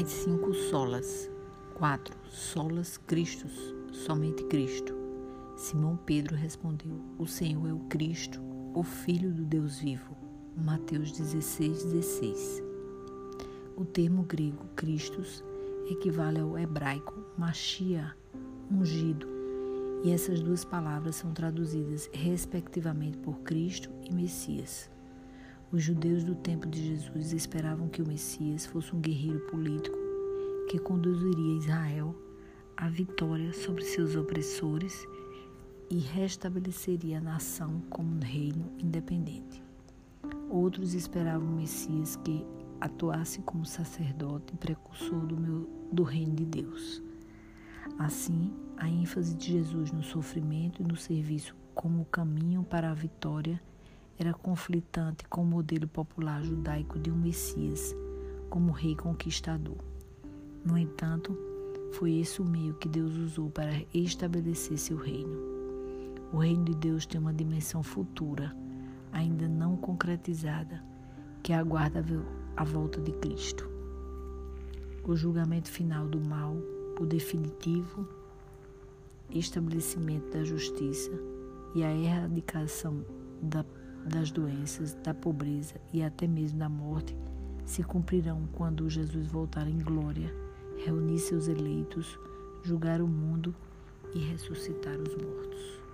As cinco solas. 4. Solas Cristos, somente Cristo. Simão Pedro respondeu: O Senhor é o Cristo, o Filho do Deus vivo. Mateus 16, 16. O termo grego Christus equivale ao hebraico Machia, ungido, e essas duas palavras são traduzidas respectivamente por Cristo e Messias. Os judeus do tempo de Jesus esperavam que o Messias fosse um guerreiro político que conduziria Israel à vitória sobre seus opressores e restabeleceria a nação como um reino independente. Outros esperavam o Messias que atuasse como sacerdote e precursor do, meu, do reino de Deus. Assim, a ênfase de Jesus no sofrimento e no serviço como caminho para a vitória era conflitante com o modelo popular judaico de um Messias como rei conquistador. No entanto, foi esse o meio que Deus usou para estabelecer seu reino. O reino de Deus tem uma dimensão futura, ainda não concretizada, que aguarda a volta de Cristo. O julgamento final do mal, o definitivo estabelecimento da justiça e a erradicação da das doenças, da pobreza e até mesmo da morte se cumprirão quando Jesus voltar em glória, reunir seus eleitos, julgar o mundo e ressuscitar os mortos.